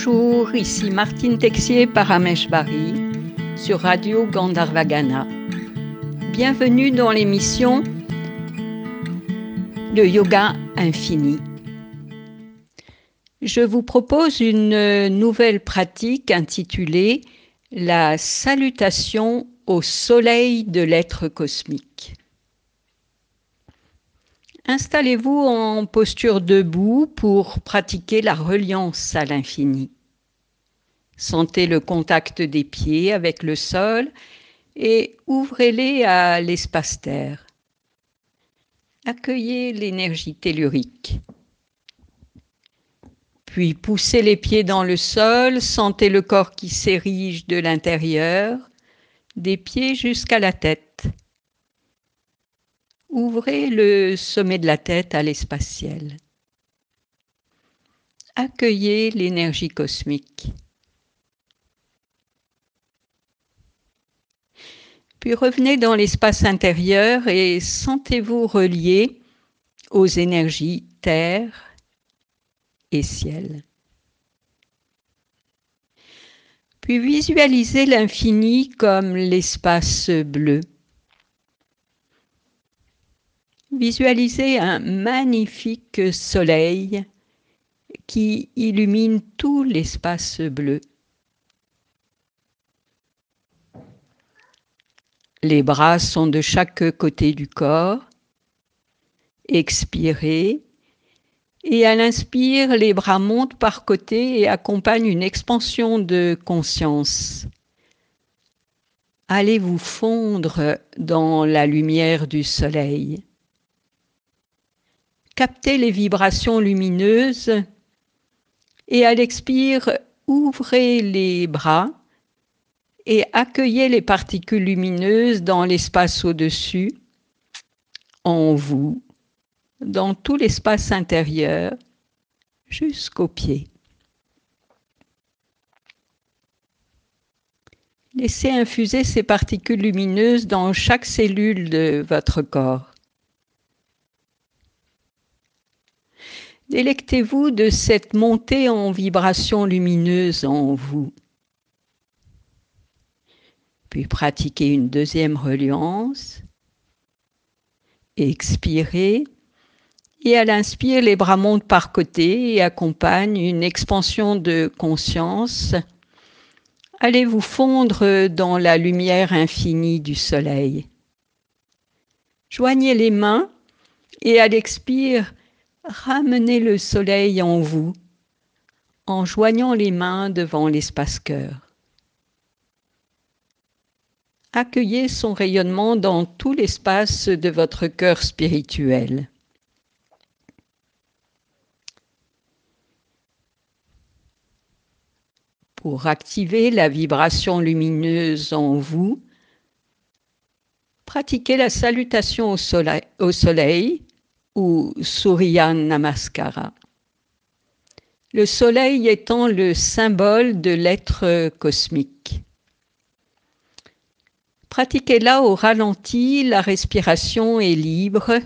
Bonjour, ici Martine Texier Parameshvari sur Radio Gandharvagana. Bienvenue dans l'émission Le Yoga Infini. Je vous propose une nouvelle pratique intitulée La salutation au soleil de l'être cosmique. Installez-vous en posture debout pour pratiquer la reliance à l'infini. Sentez le contact des pieds avec le sol et ouvrez-les à l'espace-terre. Accueillez l'énergie tellurique. Puis poussez les pieds dans le sol, sentez le corps qui s'érige de l'intérieur, des pieds jusqu'à la tête. Ouvrez le sommet de la tête à l'espace ciel. Accueillez l'énergie cosmique. Puis revenez dans l'espace intérieur et sentez-vous relié aux énergies terre et ciel. Puis visualisez l'infini comme l'espace bleu. Visualisez un magnifique soleil qui illumine tout l'espace bleu. Les bras sont de chaque côté du corps. Expirez. Et à l'inspire, les bras montent par côté et accompagnent une expansion de conscience. Allez vous fondre dans la lumière du soleil captez les vibrations lumineuses et à l'expire, ouvrez les bras et accueillez les particules lumineuses dans l'espace au-dessus, en vous, dans tout l'espace intérieur, jusqu'aux pieds. Laissez infuser ces particules lumineuses dans chaque cellule de votre corps. Délectez-vous de cette montée en vibration lumineuse en vous. Puis pratiquez une deuxième reliance. Expirez. Et à l'inspire, les bras montent par côté et accompagnent une expansion de conscience. Allez vous fondre dans la lumière infinie du soleil. Joignez les mains et à l'expire, ramenez le soleil en vous en joignant les mains devant l'espace-cœur. Accueillez son rayonnement dans tout l'espace de votre cœur spirituel. Pour activer la vibration lumineuse en vous, pratiquez la salutation au soleil, au soleil ou Surya Namaskara. Le soleil étant le symbole de l'être cosmique. Pratiquez-la au ralenti, la respiration est libre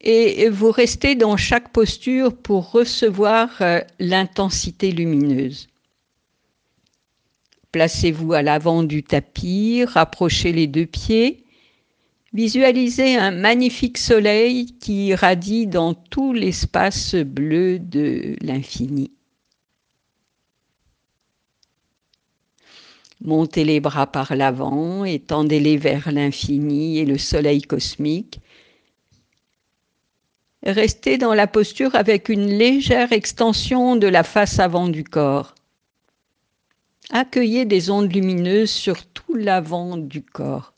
et vous restez dans chaque posture pour recevoir euh, l'intensité lumineuse. Placez-vous à l'avant du tapis, rapprochez les deux pieds Visualisez un magnifique soleil qui irradie dans tout l'espace bleu de l'infini. Montez les bras par l'avant, étendez-les vers l'infini et le soleil cosmique. Restez dans la posture avec une légère extension de la face avant du corps. Accueillez des ondes lumineuses sur tout l'avant du corps.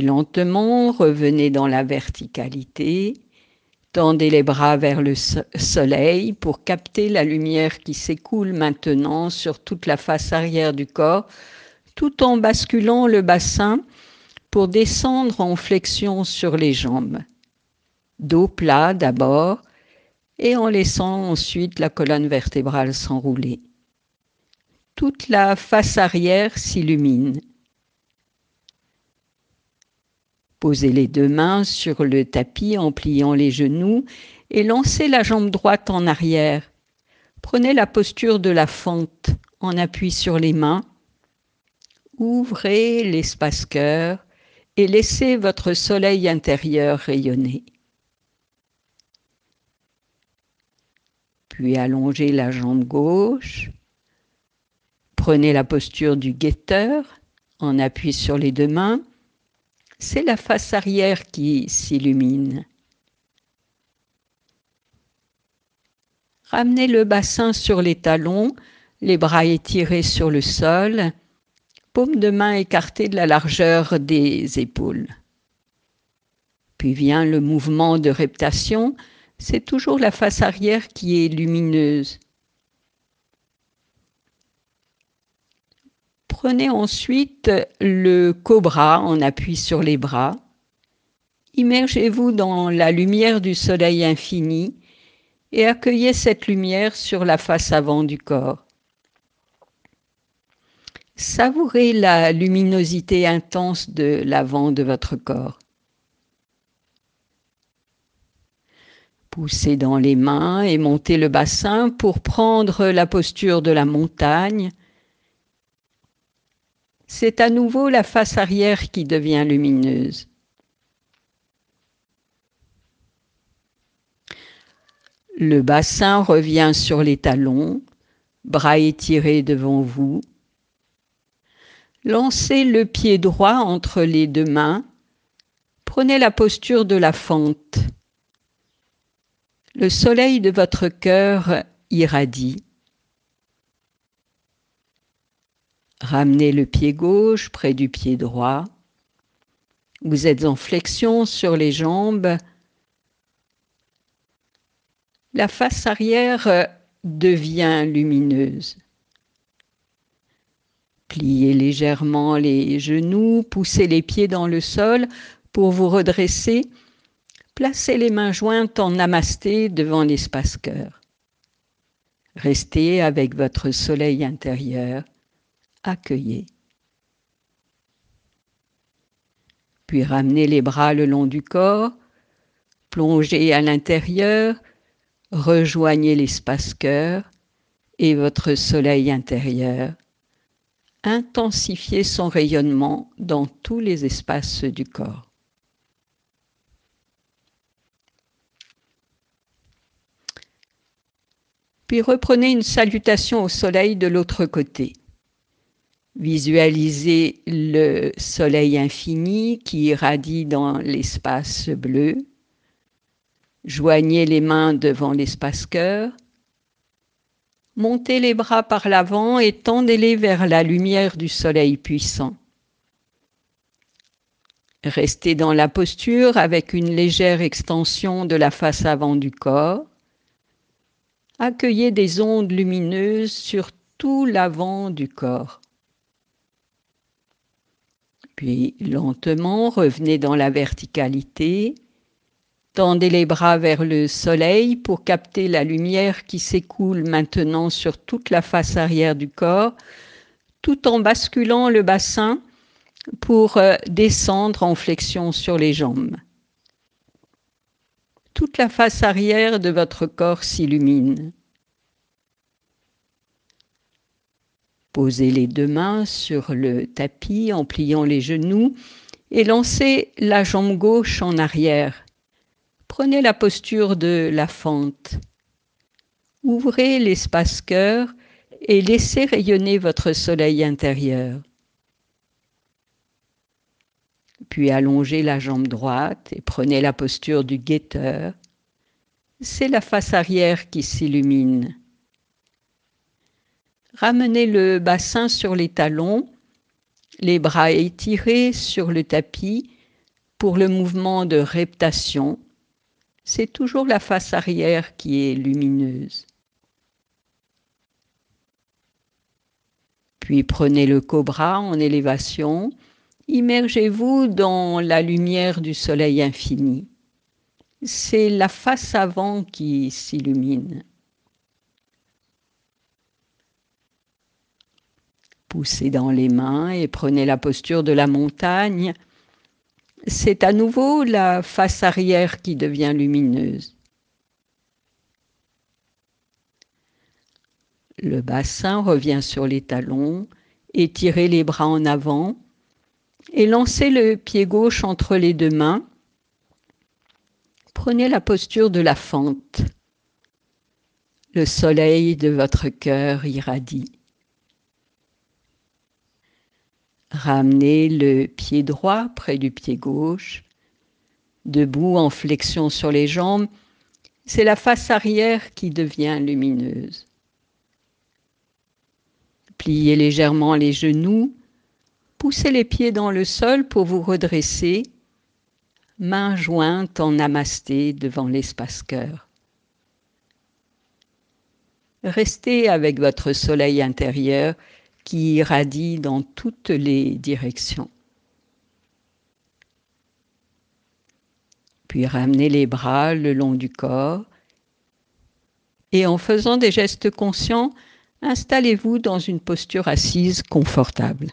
Lentement, revenez dans la verticalité. Tendez les bras vers le soleil pour capter la lumière qui s'écoule maintenant sur toute la face arrière du corps, tout en basculant le bassin pour descendre en flexion sur les jambes. Dos plat d'abord et en laissant ensuite la colonne vertébrale s'enrouler. Toute la face arrière s'illumine. Posez les deux mains sur le tapis en pliant les genoux et lancez la jambe droite en arrière Prenez la posture de la fente en appui sur les mains. Ouvrez l'espace cœur et laissez votre soleil intérieur rayonner. Puis allongez la jambe gauche. Prenez la posture du guetteur en appui sur les deux mains. C'est la face arrière qui s'illumine. Ramenez le bassin sur les talons, les bras étirés sur le sol, paume de main écartée de la largeur des épaules. Puis vient le mouvement de reptation, c'est toujours la face arrière qui est lumineuse. Prenez ensuite le cobra en appui sur les bras. Immergez-vous dans la lumière du soleil infini et accueillez cette lumière sur la face avant du corps. Savourez la luminosité intense de l'avant de votre corps. Poussez dans les mains et montez le bassin pour prendre la posture de la montagne. C'est à nouveau la face arrière qui devient lumineuse. Le bassin revient sur les talons, bras étirés devant vous. Lancez le pied droit entre les deux mains. Prenez la posture de la fente. Le soleil de votre cœur irradie. Ramenez le pied gauche près du pied droit. Vous êtes en flexion sur les jambes la face arrière euh, devient lumineuse. Pliez légèrement les genoux, poussez les pieds dans le sol pour vous redresser. Placez les mains jointes en namasté devant l'espace cœur. Restez avec votre soleil intérieur. Accueillez. Puis ramenez les bras le long du corps. Plongez à l'intérieur rejoignez l'espace cœur et votre soleil intérieur. Intensifiez son rayonnement dans tous les espaces du corps. Puis reprenez une salutation au soleil de l'autre côté. Visualisez le soleil infini qui irradie dans l'espace bleu Joignez les mains devant l'espace cœur. Montez les bras par l'avant et tendez-les vers la lumière du soleil puissant. Restez dans la posture avec une légère extension de la face avant du corps. Accueillez des ondes lumineuses sur tout l'avant du corps. Puis lentement revenez dans la verticalité Tendez les bras vers le soleil pour capter la lumière qui s'écoule maintenant sur toute la face arrière du corps, tout en basculant le bassin pour euh, descendre en flexion sur les jambes. Toute la face arrière de votre corps s'illumine. Posez les deux mains sur le tapis en pliant les genoux et lancez la jambe gauche en arrière Prenez la posture de la fente. Ouvrez l'espace cœur et laissez rayonner votre soleil intérieur. Puis allongez la jambe droite et prenez la posture du guetteur. C'est la face arrière qui s'illumine. Ramenez le bassin sur les talons, les bras étirés sur le tapis pour le mouvement de reptation c'est toujours la face arrière qui est lumineuse. Puis prenez le cobra en élévation, immergez-vous dans la lumière du soleil infini. C'est la face avant qui s'illumine. Poussez dans les mains et prenez la posture de la montagne c'est à nouveau la face arrière qui devient lumineuse. Le bassin revient sur les talons, étirez les bras en avant et lancez le pied gauche entre les deux mains. Prenez la posture de la fente. Le soleil de votre cœur irradie. Ramenez le pied droit près du pied gauche. Debout en flexion sur les jambes, c'est la face arrière qui devient lumineuse. Pliez légèrement les genoux, poussez les pieds dans le sol pour vous redresser, mains jointes en namasté devant l'espace cœur. Restez avec votre soleil intérieur qui irradie dans toutes les directions. Puis ramenez les bras le long du corps et en faisant des gestes conscients, installez-vous dans une posture assise confortable.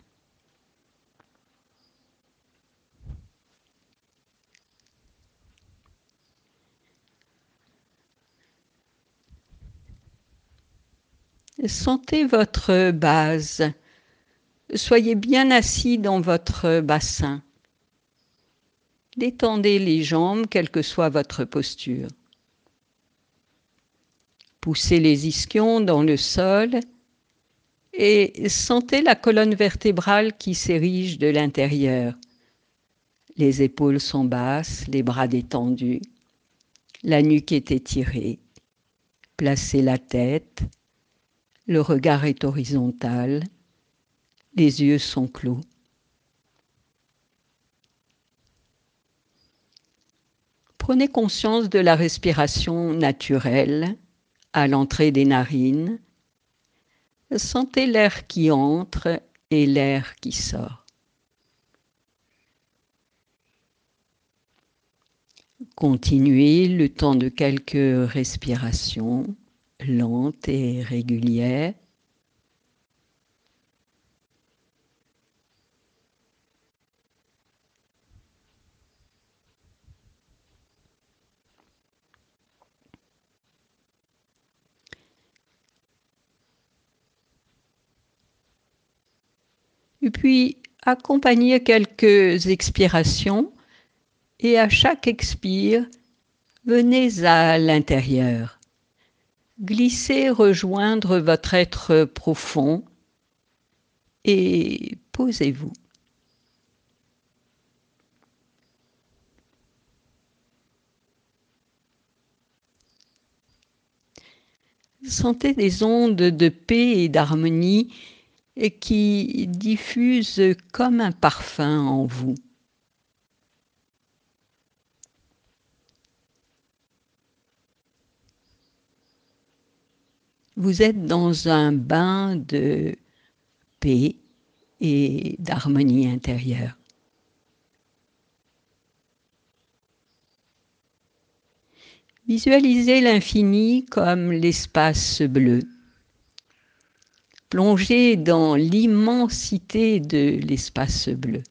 Sentez votre base. Soyez bien assis dans votre bassin. Détendez les jambes, quelle que soit votre posture. Poussez les ischions dans le sol et sentez la colonne vertébrale qui s'érige de l'intérieur. Les épaules sont basses, les bras détendus, la nuque est étirée. Placez la tête, le regard est horizontal, les yeux sont clos. Prenez conscience de la respiration naturelle à l'entrée des narines. Sentez l'air qui entre et l'air qui sort. Continuez le temps de quelques respirations lentes et régulières. Et puis, accompagnez quelques expirations et à chaque expire, venez à l'intérieur. Glissez rejoindre votre être profond et posez-vous. Sentez des ondes de paix et d'harmonie qui diffuse comme un parfum en vous. Vous êtes dans un bain de paix et d'harmonie intérieure. Visualisez l'infini comme l'espace bleu plongez dans l'immensité de l'espace bleu.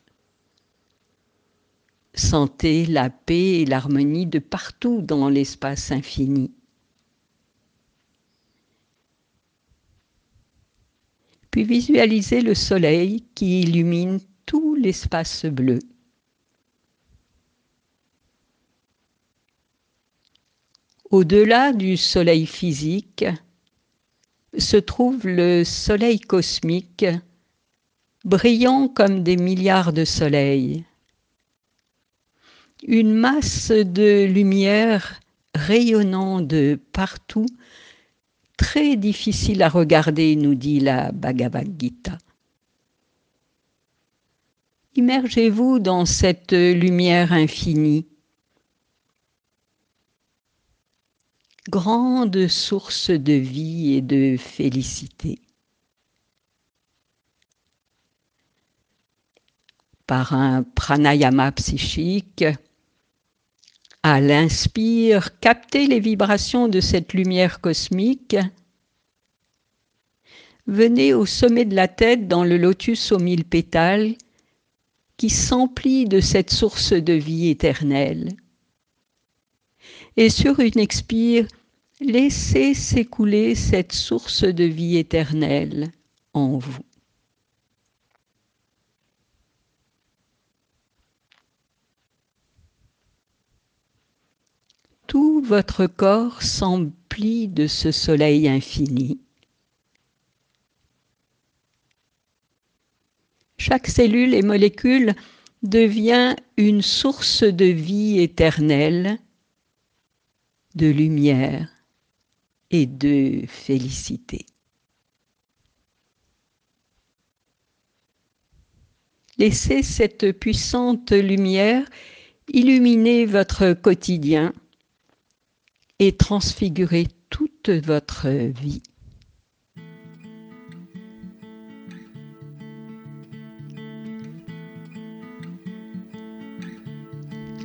Sentez la paix et l'harmonie de partout dans l'espace infini. Puis visualisez le soleil qui illumine tout l'espace bleu. Au-delà du soleil physique, se trouve le soleil cosmique, brillant comme des milliards de soleils. Une masse de lumière rayonnant de partout, très difficile à regarder, nous dit la Bhagavad Gita. Immergez-vous dans cette lumière infinie grande source de vie et de félicité. Par un pranayama psychique, à l'inspire, captez les vibrations de cette lumière cosmique. Venez au sommet de la tête dans le lotus aux mille pétales qui s'emplit de cette source de vie éternelle. Et sur une expire, Laissez s'écouler cette source de vie éternelle en vous. Tout votre corps s'emplit de ce soleil infini. Chaque cellule et molécule devient une source de vie éternelle, de lumière et de félicité. Laissez cette puissante lumière illuminer votre quotidien et transfigurer toute votre vie.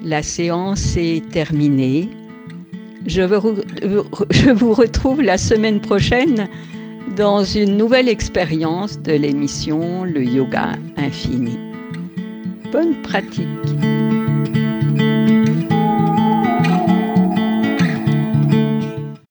La séance est terminée. Je vous, retrouve la semaine prochaine dans une nouvelle expérience de l'émission Le Yoga Infini. Bonne pratique